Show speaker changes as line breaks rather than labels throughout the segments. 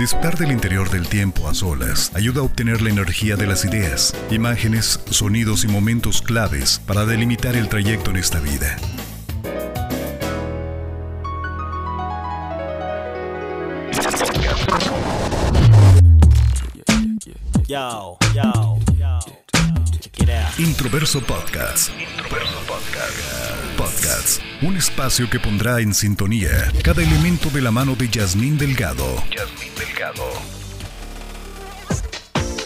Disfrutar del interior del tiempo a solas ayuda a obtener la energía de las ideas, imágenes, sonidos y momentos claves para delimitar el trayecto en esta vida. Introverso Podcast. Introverso Podcast. Un espacio que pondrá en sintonía cada elemento de la mano de Yasmín Delgado. Yasmín Delgado.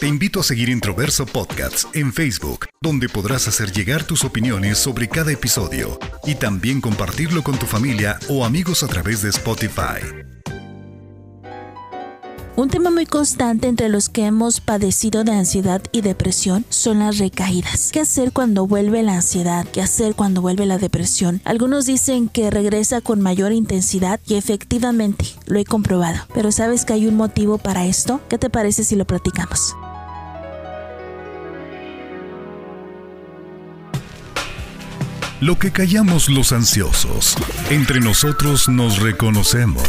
Te invito a seguir Introverso Podcast en Facebook, donde podrás hacer llegar tus opiniones sobre cada episodio y también compartirlo con tu familia o amigos a través de Spotify.
Un tema muy constante entre los que hemos padecido de ansiedad y depresión son las recaídas. ¿Qué hacer cuando vuelve la ansiedad? ¿Qué hacer cuando vuelve la depresión? Algunos dicen que regresa con mayor intensidad y efectivamente lo he comprobado. Pero ¿sabes que hay un motivo para esto? ¿Qué te parece si lo platicamos?
Lo que callamos los ansiosos, entre nosotros nos reconocemos.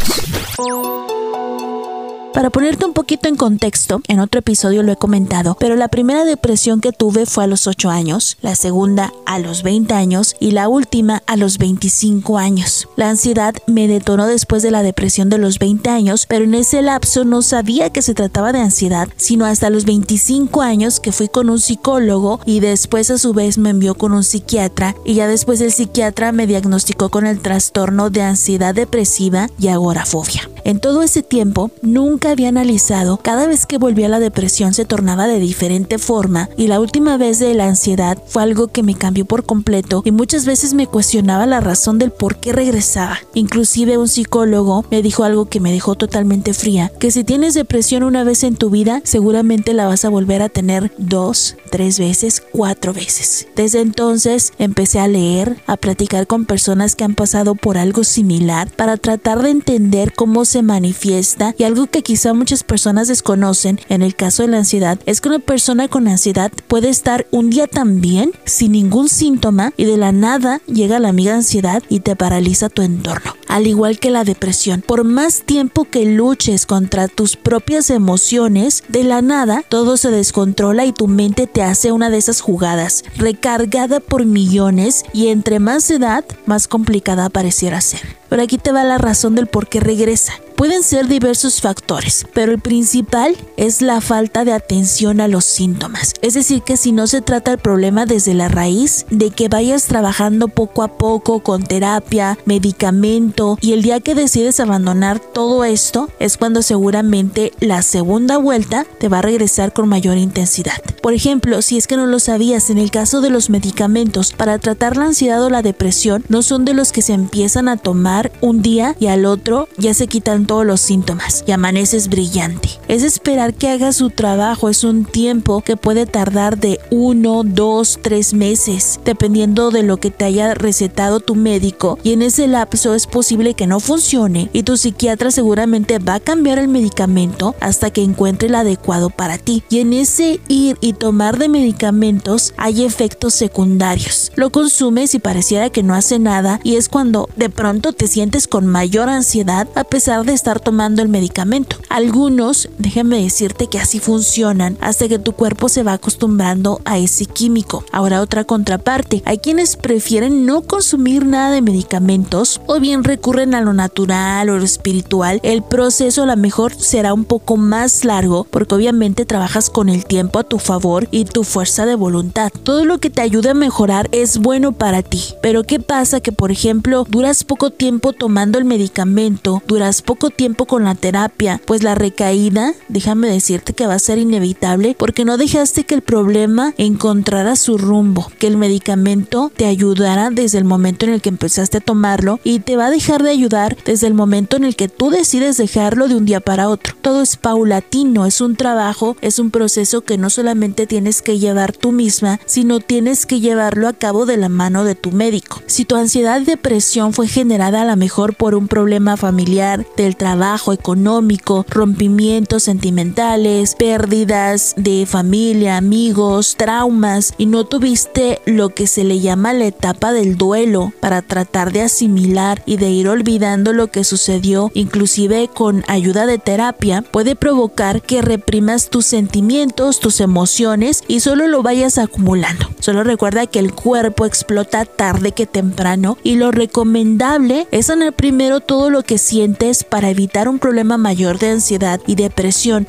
Para ponerte un poquito en contexto, en otro episodio lo he comentado, pero la primera depresión que tuve fue a los 8 años, la segunda a los 20 años y la última a los 25 años. La ansiedad me detonó después de la depresión de los 20 años, pero en ese lapso no sabía que se trataba de ansiedad, sino hasta los 25 años que fui con un psicólogo y después a su vez me envió con un psiquiatra y ya después el psiquiatra me diagnosticó con el trastorno de ansiedad depresiva y agorafobia. En todo ese tiempo nunca había analizado, cada vez que volvía la depresión se tornaba de diferente forma y la última vez de la ansiedad fue algo que me cambió por completo y muchas veces me cuestionaba la razón del por qué regresaba. Inclusive un psicólogo me dijo algo que me dejó totalmente fría, que si tienes depresión una vez en tu vida, seguramente la vas a volver a tener dos, tres veces, cuatro veces. Desde entonces empecé a leer, a platicar con personas que han pasado por algo similar para tratar de entender cómo se manifiesta y algo que quizá muchas personas desconocen en el caso de la ansiedad es que una persona con ansiedad puede estar un día tan bien sin ningún síntoma y de la nada llega la amiga ansiedad y te paraliza tu entorno. Al igual que la depresión, por más tiempo que luches contra tus propias emociones, de la nada todo se descontrola y tu mente te hace una de esas jugadas, recargada por millones y entre más edad, más complicada pareciera ser. Pero aquí te va la razón del por qué regresa. Pueden ser diversos factores, pero el principal es la falta de atención a los síntomas. Es decir, que si no se trata el problema desde la raíz, de que vayas trabajando poco a poco con terapia, medicamento, y el día que decides abandonar todo esto es cuando seguramente la segunda vuelta te va a regresar con mayor intensidad. Por ejemplo, si es que no lo sabías, en el caso de los medicamentos para tratar la ansiedad o la depresión, no son de los que se empiezan a tomar un día y al otro ya se quitan todos los síntomas y amaneces brillante. Es esperar que haga su trabajo, es un tiempo que puede tardar de uno, dos, tres meses, dependiendo de lo que te haya recetado tu médico y en ese lapso es posible que no funcione y tu psiquiatra seguramente va a cambiar el medicamento hasta que encuentre el adecuado para ti. Y en ese ir y tomar de medicamentos hay efectos secundarios. Lo consumes y pareciera que no hace nada y es cuando de pronto te sientes con mayor ansiedad a pesar de estar tomando el medicamento. Algunos, déjame decirte que así funcionan hasta que tu cuerpo se va acostumbrando a ese químico. Ahora otra contraparte, hay quienes prefieren no consumir nada de medicamentos o bien recurren a lo natural o lo espiritual. El proceso a lo mejor será un poco más largo porque obviamente trabajas con el tiempo a tu favor y tu fuerza de voluntad. Todo lo que te ayude a mejorar es bueno para ti. Pero ¿qué pasa que por ejemplo duras poco tiempo tomando el medicamento, duras poco tiempo con la terapia, pues la recaída, déjame decirte que va a ser inevitable porque no dejaste que el problema encontrara su rumbo, que el medicamento te ayudara desde el momento en el que empezaste a tomarlo y te va a dejar de ayudar desde el momento en el que tú decides dejarlo de un día para otro. Todo es paulatino, es un trabajo, es un proceso que no solamente tienes que llevar tú misma, sino tienes que llevarlo a cabo de la mano de tu médico. Si tu ansiedad y depresión fue generada a lo mejor por un problema familiar, del trabajo económico, rompimiento sentimentales, pérdidas de familia, amigos, traumas y no tuviste lo que se le llama la etapa del duelo para tratar de asimilar y de ir olvidando lo que sucedió, inclusive con ayuda de terapia, puede provocar que reprimas tus sentimientos, tus emociones y solo lo vayas acumulando. Solo recuerda que el cuerpo explota tarde que temprano y lo recomendable es sanar primero todo lo que sientes para evitar un problema mayor de ansiedad y depresión.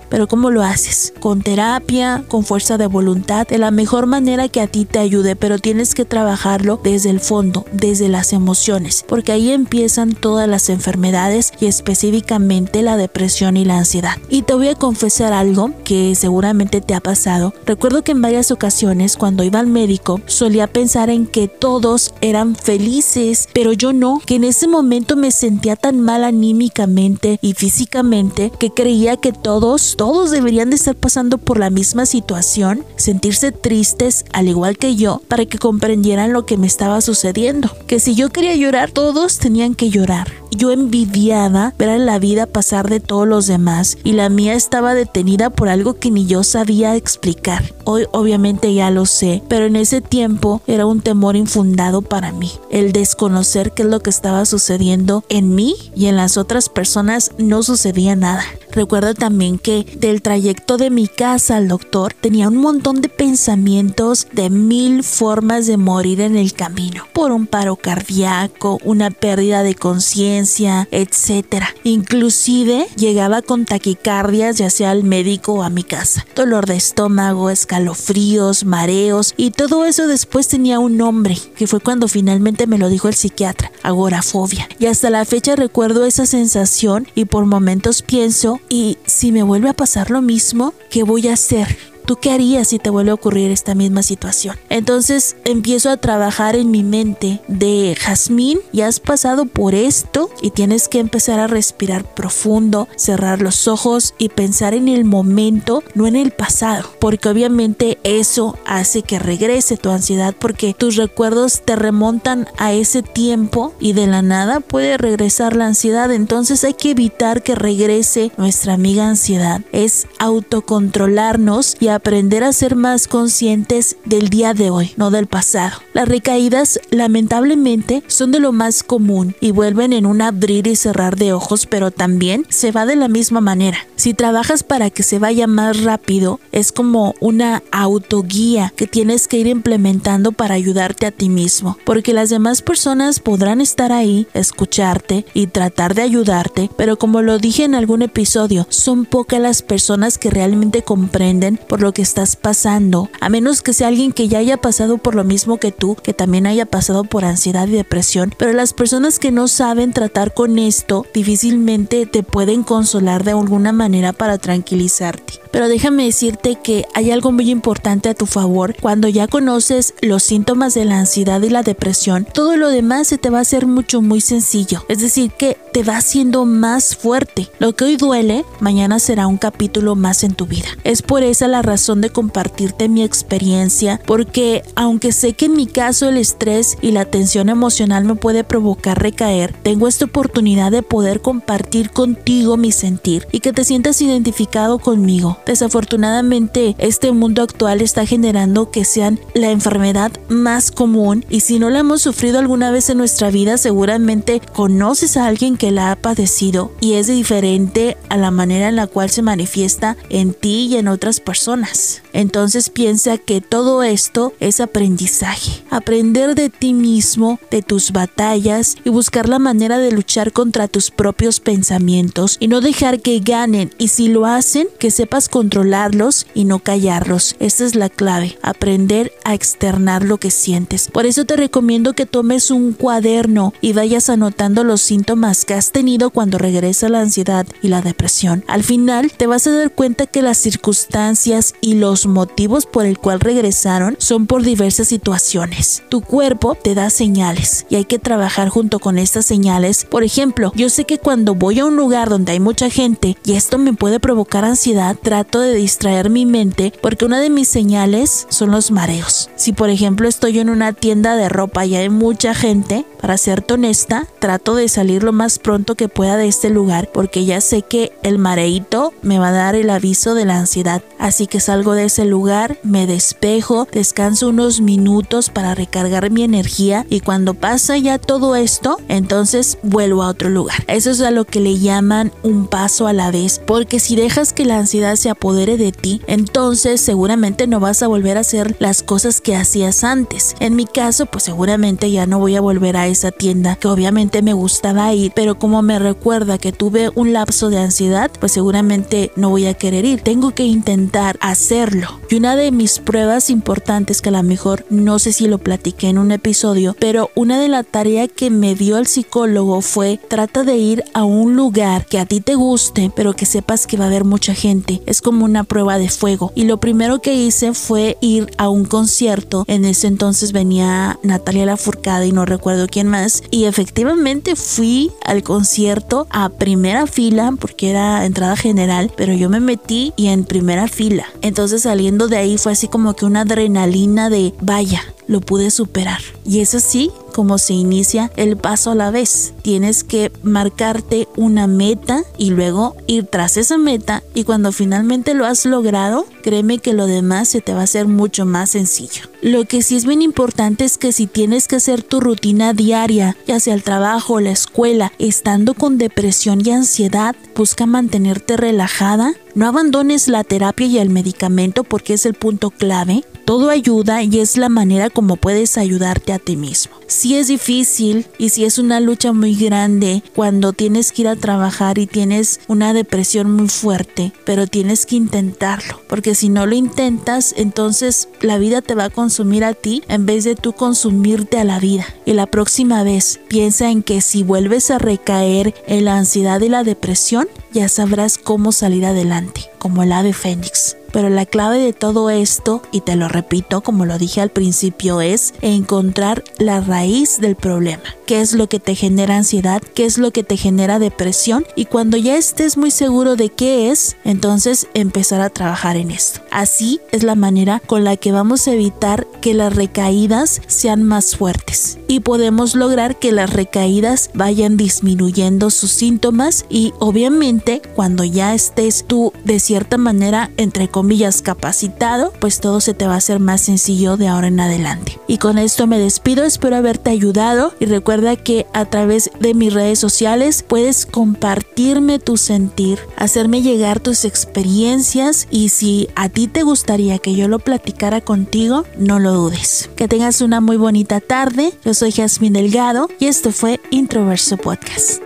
Pero ¿cómo lo haces? Con terapia, con fuerza de voluntad, de la mejor manera que a ti te ayude, pero tienes que trabajarlo desde el fondo, desde las emociones, porque ahí empiezan todas las enfermedades y específicamente la depresión y la ansiedad. Y te voy a confesar algo que seguramente te ha pasado. Recuerdo que en varias ocasiones cuando iba al médico solía pensar en que todos eran felices, pero yo no, que en ese momento me sentía tan mal anímicamente y físicamente que creía que todos, todos deberían de estar pasando por la misma situación, sentirse tristes al igual que yo, para que comprendieran lo que me estaba sucediendo. Que si yo quería llorar, todos tenían que llorar yo envidiaba ver la vida pasar de todos los demás y la mía estaba detenida por algo que ni yo sabía explicar. Hoy obviamente ya lo sé, pero en ese tiempo era un temor infundado para mí. El desconocer qué es lo que estaba sucediendo en mí y en las otras personas no sucedía nada. Recuerdo también que del trayecto de mi casa al doctor tenía un montón de pensamientos de mil formas de morir en el camino. Por un paro cardíaco, una pérdida de conciencia, etc. Inclusive llegaba con taquicardias ya sea al médico o a mi casa. Dolor de estómago, escalofríos, mareos y todo eso después tenía un nombre, que fue cuando finalmente me lo dijo el psiquiatra, agorafobia. Y hasta la fecha recuerdo esa sensación y por momentos pienso y si me vuelve a pasar lo mismo, ¿qué voy a hacer? ¿Tú qué harías si te vuelve a ocurrir esta misma situación? Entonces empiezo a trabajar en mi mente de Jazmín, ya has pasado por esto y tienes que empezar a respirar profundo, cerrar los ojos y pensar en el momento, no en el pasado, porque obviamente eso hace que regrese tu ansiedad porque tus recuerdos te remontan a ese tiempo y de la nada puede regresar la ansiedad. Entonces hay que evitar que regrese nuestra amiga ansiedad. Es autocontrolarnos y aprender a ser más conscientes del día de hoy, no del pasado. Las recaídas lamentablemente son de lo más común y vuelven en un abrir y cerrar de ojos, pero también se va de la misma manera. Si trabajas para que se vaya más rápido, es como una autoguía que tienes que ir implementando para ayudarte a ti mismo, porque las demás personas podrán estar ahí, escucharte y tratar de ayudarte, pero como lo dije en algún episodio, son pocas las personas que realmente comprenden por lo que estás pasando, a menos que sea alguien que ya haya pasado por lo mismo que tú, que también haya pasado por ansiedad y depresión, pero las personas que no saben tratar con esto difícilmente te pueden consolar de alguna manera para tranquilizarte. Pero déjame decirte que hay algo muy importante a tu favor. Cuando ya conoces los síntomas de la ansiedad y la depresión, todo lo demás se te va a hacer mucho, muy sencillo. Es decir, que te va haciendo más fuerte. Lo que hoy duele, mañana será un capítulo más en tu vida. Es por esa la razón de compartirte mi experiencia, porque aunque sé que en mi caso el estrés y la tensión emocional me puede provocar recaer, tengo esta oportunidad de poder compartir contigo mi sentir y que te sientas identificado conmigo. Desafortunadamente, este mundo actual está generando que sean la enfermedad más común y si no la hemos sufrido alguna vez en nuestra vida, seguramente conoces a alguien que la ha padecido y es diferente a la manera en la cual se manifiesta en ti y en otras personas. Entonces piensa que todo esto es aprendizaje. Aprender de ti mismo, de tus batallas y buscar la manera de luchar contra tus propios pensamientos y no dejar que ganen y si lo hacen, que sepas controlarlos y no callarlos. Esta es la clave, aprender a externar lo que sientes. Por eso te recomiendo que tomes un cuaderno y vayas anotando los síntomas que has tenido cuando regresa la ansiedad y la depresión. Al final te vas a dar cuenta que las circunstancias y los motivos por el cual regresaron son por diversas situaciones. Tu cuerpo te da señales y hay que trabajar junto con estas señales. Por ejemplo, yo sé que cuando voy a un lugar donde hay mucha gente y esto me puede provocar ansiedad, trato de distraer mi mente porque una de mis señales son los mareos. Si por ejemplo estoy en una tienda de ropa y hay mucha gente, para ser honesta, trato de salir lo más pronto que pueda de este lugar porque ya sé que el mareito me va a dar el aviso de la ansiedad. Así que salgo de ese lugar, me despejo, descanso unos minutos para recargar mi energía y cuando pasa ya todo esto, entonces vuelvo a otro lugar. Eso es a lo que le llaman un paso a la vez, porque si dejas que la ansiedad se apodere de ti, entonces seguramente no vas a volver a hacer las cosas que hacías antes. En mi caso, pues seguramente ya no voy a volver a esa tienda que obviamente me gustaba ir, pero como me recuerda que tuve un lapso de ansiedad, pues seguramente no voy a querer ir. Tengo que intentar hacerlo. Y una de mis pruebas importantes que a lo mejor no sé si lo platiqué en un episodio, pero una de las tareas que me dio el psicólogo fue trata de ir a un lugar que a ti te guste, pero que sepas que va a haber mucha gente. Es como una prueba de fuego. Y lo primero que hice fue ir a un concierto. En ese entonces venía Natalia Lafourcade y no recuerdo quién más. Y efectivamente fui al concierto a primera fila porque era entrada general, pero yo me metí y en primera fila. Entonces saliendo de ahí fue así como que una adrenalina de vaya, lo pude superar. Y es así como se inicia el paso a la vez. Tienes que marcarte una meta y luego ir tras esa meta y cuando finalmente lo has logrado, créeme que lo demás se te va a hacer mucho más sencillo. Lo que sí es bien importante es que si tienes que hacer tu rutina diaria, ya sea el trabajo la escuela, estando con depresión y ansiedad, busca mantenerte relajada, no abandones la terapia y el medicamento porque es el punto clave. Todo ayuda y es la manera como puedes ayudarte a ti mismo. Si es difícil y si es una lucha muy grande cuando tienes que ir a trabajar y tienes una depresión muy fuerte, pero tienes que intentarlo, porque si no lo intentas, entonces la vida te va a consumir a ti en vez de tú consumirte a la vida. Y la próxima vez piensa en que si vuelves a recaer en la ansiedad y la depresión, ya sabrás cómo salir adelante, como el ave fénix. Pero la clave de todo esto, y te lo repito como lo dije al principio, es encontrar la raíz del problema. ¿Qué es lo que te genera ansiedad? ¿Qué es lo que te genera depresión? Y cuando ya estés muy seguro de qué es, entonces empezar a trabajar en esto. Así es la manera con la que vamos a evitar que las recaídas sean más fuertes. Y podemos lograr que las recaídas vayan disminuyendo sus síntomas y obviamente cuando ya estés tú de cierta manera entre comillas capacitado, pues todo se te va a hacer más sencillo de ahora en adelante. Y con esto me despido, espero haberte ayudado y recuerda que a través de mis redes sociales puedes compartirme tu sentir, hacerme llegar tus experiencias y si a ti te gustaría que yo lo platicara contigo, no lo dudes. Que tengas una muy bonita tarde, yo soy Jasmine Delgado y esto fue Introverso Podcast.